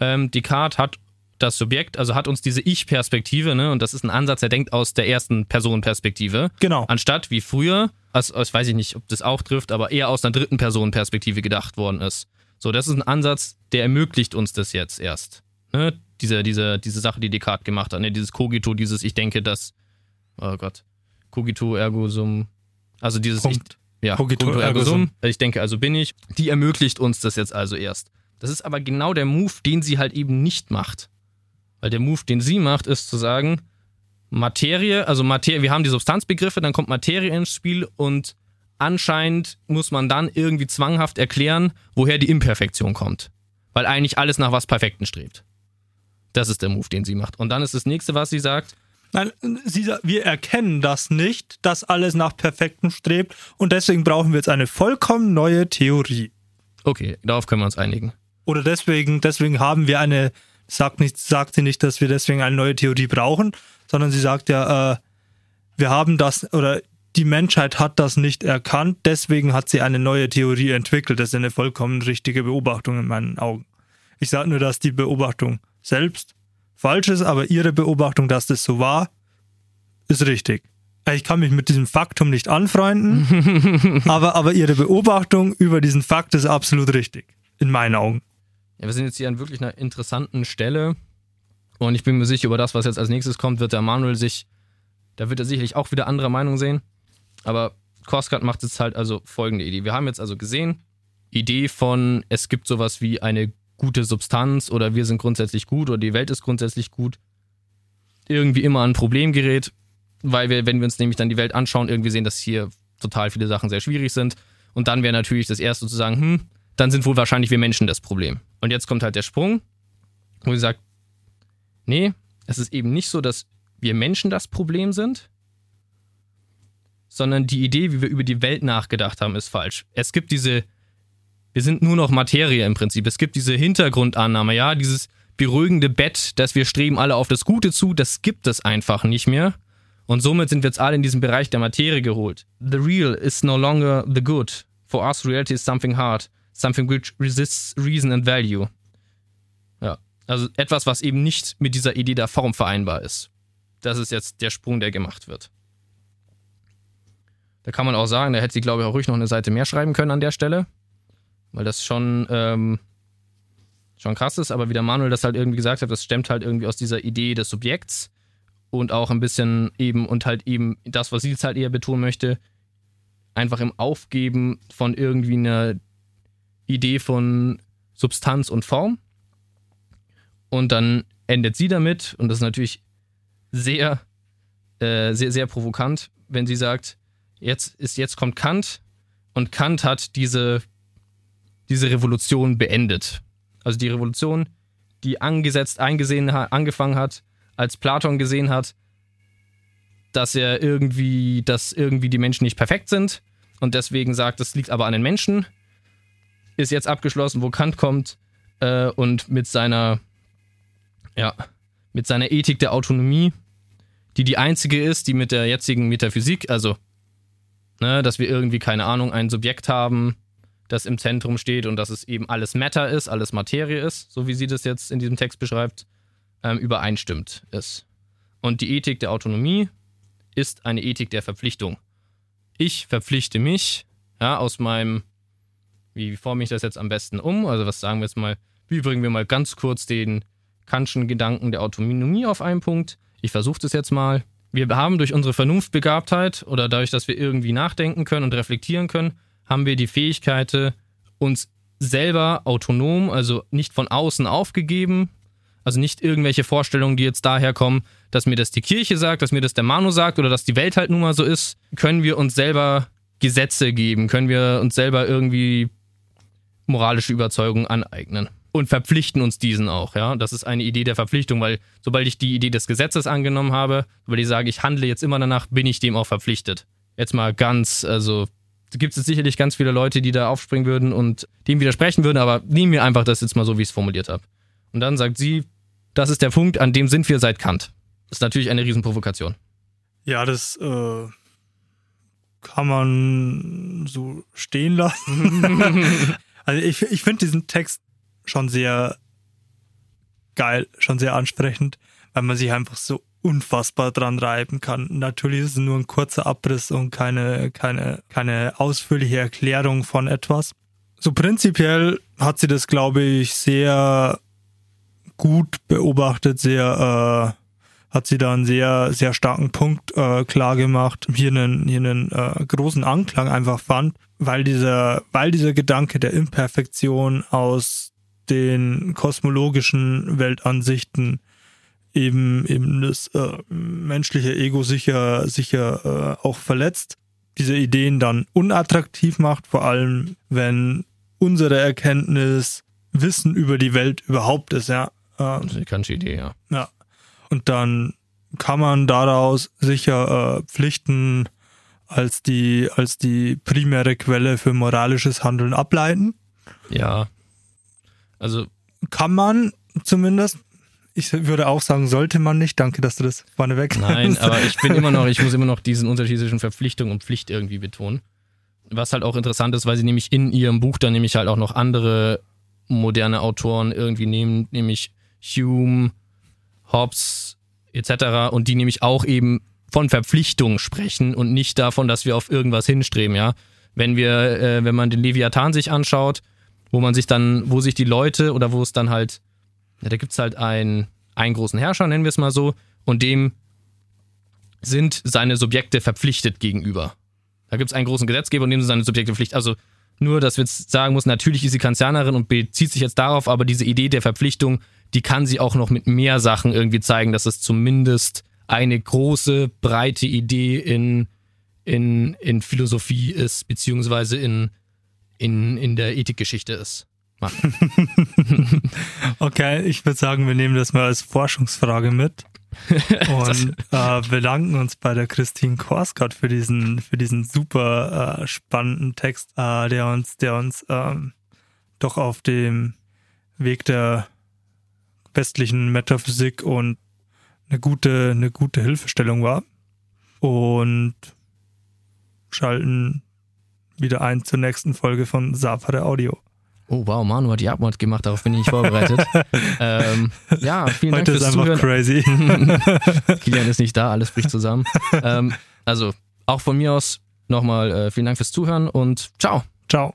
ähm, Descartes hat das Subjekt, also hat uns diese Ich-Perspektive, ne, und das ist ein Ansatz, der denkt aus der ersten Person-Perspektive. Genau. Anstatt wie früher, also, also weiß ich nicht, ob das auch trifft, aber eher aus einer dritten Person-Perspektive gedacht worden ist. So, das ist ein Ansatz, der ermöglicht uns das jetzt erst. Ne? Diese, diese, diese Sache, die Descartes gemacht hat, ne? dieses Cogito, dieses Ich denke, dass, oh Gott, Cogito ergo sum, also dieses Punkt. ja, Cogito cogito ergo sum. Ich denke, also bin ich. Die ermöglicht uns das jetzt also erst. Das ist aber genau der Move, den sie halt eben nicht macht. Weil der Move, den sie macht, ist zu sagen, Materie, also Materie, wir haben die Substanzbegriffe, dann kommt Materie ins Spiel und anscheinend muss man dann irgendwie zwanghaft erklären, woher die Imperfektion kommt. Weil eigentlich alles nach was Perfekten strebt. Das ist der Move, den sie macht. Und dann ist das nächste, was sie sagt, Nein, sie, sa- wir erkennen das nicht, dass alles nach Perfekten strebt und deswegen brauchen wir jetzt eine vollkommen neue Theorie. okay, darauf können wir uns einigen. Oder deswegen, deswegen haben wir eine, sagt, nicht, sagt sie nicht, dass wir deswegen eine neue Theorie brauchen, sondern sie sagt ja, äh, wir haben das, oder die Menschheit hat das nicht erkannt, deswegen hat sie eine neue Theorie entwickelt. Das ist eine vollkommen richtige Beobachtung in meinen Augen. Ich sage nur, dass die Beobachtung selbst falsch ist, aber ihre Beobachtung, dass das so war, ist richtig. Ich kann mich mit diesem Faktum nicht anfreunden, (laughs) aber, aber ihre Beobachtung über diesen Fakt ist absolut richtig. In meinen Augen. Ja, wir sind jetzt hier an wirklich einer interessanten Stelle. Und ich bin mir sicher, über das, was jetzt als nächstes kommt, wird der Manuel sich, da wird er sicherlich auch wieder anderer Meinung sehen. Aber Korskat macht jetzt halt also folgende Idee. Wir haben jetzt also gesehen, Idee von, es gibt sowas wie eine gute Substanz oder wir sind grundsätzlich gut oder die Welt ist grundsätzlich gut, irgendwie immer ein Problem gerät, weil wir, wenn wir uns nämlich dann die Welt anschauen, irgendwie sehen, dass hier total viele Sachen sehr schwierig sind. Und dann wäre natürlich das Erste zu sagen, hm, dann sind wohl wahrscheinlich wir Menschen das Problem. Und jetzt kommt halt der Sprung, wo sie sagt, nee, es ist eben nicht so, dass wir Menschen das Problem sind, sondern die Idee, wie wir über die Welt nachgedacht haben, ist falsch. Es gibt diese, wir sind nur noch Materie im Prinzip. Es gibt diese Hintergrundannahme, ja, dieses beruhigende Bett, dass wir streben alle auf das Gute zu, das gibt es einfach nicht mehr. Und somit sind wir jetzt alle in diesem Bereich der Materie geholt. The real is no longer the good. For us, reality is something hard. Something which resists reason and value. Ja, also etwas, was eben nicht mit dieser Idee der Form vereinbar ist. Das ist jetzt der Sprung, der gemacht wird. Da kann man auch sagen, da hätte sie, glaube ich, auch ruhig noch eine Seite mehr schreiben können an der Stelle. Weil das schon, ähm, schon krass ist. Aber wie der Manuel das halt irgendwie gesagt hat, das stemmt halt irgendwie aus dieser Idee des Subjekts und auch ein bisschen eben und halt eben das, was sie jetzt halt eher betonen möchte, einfach im Aufgeben von irgendwie einer Idee von Substanz und Form. Und dann endet sie damit, und das ist natürlich sehr, äh, sehr, sehr provokant, wenn sie sagt, jetzt ist, jetzt kommt Kant und Kant hat diese, diese Revolution beendet. Also die Revolution, die angesetzt, eingesehen angefangen hat, als Platon gesehen hat, dass er irgendwie, dass irgendwie die Menschen nicht perfekt sind und deswegen sagt, das liegt aber an den Menschen, ist jetzt abgeschlossen, wo Kant kommt äh, und mit seiner, ja, mit seiner Ethik der Autonomie, die die einzige ist, die mit der jetzigen Metaphysik, also, ne, dass wir irgendwie, keine Ahnung, ein Subjekt haben, das im Zentrum steht und dass es eben alles Matter ist, alles Materie ist, so wie sie das jetzt in diesem Text beschreibt, ähm, übereinstimmt ist. Und die Ethik der Autonomie ist eine Ethik der Verpflichtung. Ich verpflichte mich, ja, aus meinem, wie forme ich das jetzt am besten um? Also, was sagen wir jetzt mal, wie bringen wir mal ganz kurz den Kantschen Gedanken der Autonomie auf einen Punkt? Ich versuche das jetzt mal. Wir haben durch unsere Vernunftbegabtheit oder dadurch, dass wir irgendwie nachdenken können und reflektieren können, haben wir die Fähigkeit, uns selber autonom, also nicht von außen aufgegeben, also nicht irgendwelche Vorstellungen, die jetzt daher kommen, dass mir das die Kirche sagt, dass mir das der Manu sagt oder dass die Welt halt nun mal so ist, können wir uns selber Gesetze geben, können wir uns selber irgendwie moralische Überzeugungen aneignen und verpflichten uns diesen auch, ja. Das ist eine Idee der Verpflichtung, weil sobald ich die Idee des Gesetzes angenommen habe, weil ich sage, ich handle jetzt immer danach, bin ich dem auch verpflichtet. Jetzt mal ganz, also gibt es sicherlich ganz viele Leute, die da aufspringen würden und dem widersprechen würden, aber nehmen wir einfach das jetzt mal so, wie ich es formuliert habe. Und dann sagt sie, das ist der Punkt, an dem sind wir seit Kant. Das ist natürlich eine Riesenprovokation. Ja, das äh, kann man so stehen lassen. (laughs) also ich, ich finde diesen Text schon sehr geil, schon sehr ansprechend, weil man sich einfach so unfassbar dran reiben kann. Natürlich ist es nur ein kurzer Abriss und keine, keine, keine ausführliche Erklärung von etwas. So prinzipiell hat sie das, glaube ich, sehr gut beobachtet, sehr, äh, hat sie da einen sehr, sehr starken Punkt äh, klar gemacht, hier einen, hier einen äh, großen Anklang einfach fand, weil dieser, weil dieser Gedanke der Imperfektion aus den kosmologischen Weltansichten eben eben das äh, menschliche Ego sicher sicher äh, auch verletzt, diese Ideen dann unattraktiv macht, vor allem wenn unsere Erkenntnis Wissen über die Welt überhaupt ist, ja. Ähm, das ist eine ganze Idee, ja. Ja. Und dann kann man daraus sicher äh, Pflichten als die, als die primäre Quelle für moralisches Handeln ableiten. Ja. Also. Kann man zumindest. Ich würde auch sagen, sollte man nicht. Danke, dass du das vorne weg Nein, aber ich bin immer noch, ich muss immer noch diesen Unterschied zwischen Verpflichtung und Pflicht irgendwie betonen. Was halt auch interessant ist, weil sie nämlich in ihrem Buch dann nämlich halt auch noch andere moderne Autoren irgendwie nehmen, nämlich Hume, Hobbes etc. und die nämlich auch eben von Verpflichtung sprechen und nicht davon, dass wir auf irgendwas hinstreben, ja. Wenn wir, äh, wenn man den Leviathan sich anschaut, wo man sich dann, wo sich die Leute oder wo es dann halt, ja, da gibt es halt einen, einen großen Herrscher, nennen wir es mal so, und dem sind seine Subjekte verpflichtet gegenüber. Da gibt es einen großen Gesetzgeber und dem sind seine Subjekte verpflichtet. Also nur, dass wir jetzt sagen muss, natürlich ist sie Kantianerin und bezieht sich jetzt darauf, aber diese Idee der Verpflichtung, die kann sie auch noch mit mehr Sachen irgendwie zeigen, dass es zumindest eine große, breite Idee in, in, in Philosophie ist, beziehungsweise in, in, in der Ethikgeschichte ist. (laughs) okay, ich würde sagen, wir nehmen das mal als Forschungsfrage mit. (laughs) und äh, bedanken uns bei der Christine Korsgott für diesen, für diesen super äh, spannenden Text, äh, der uns, der uns ähm, doch auf dem Weg der westlichen Metaphysik und eine gute, eine gute Hilfestellung war. Und schalten wieder ein zur nächsten Folge von Sapere Audio. Oh wow, Manu hat die Abmord gemacht, darauf bin ich nicht vorbereitet. (laughs) ähm, ja, vielen Dank Heute fürs ist einfach Zuhören. crazy. (laughs) Kilian ist nicht da, alles bricht zusammen. ähm, also auch von mir aus nochmal äh, vielen Dank fürs Zuhören und ciao. Ciao.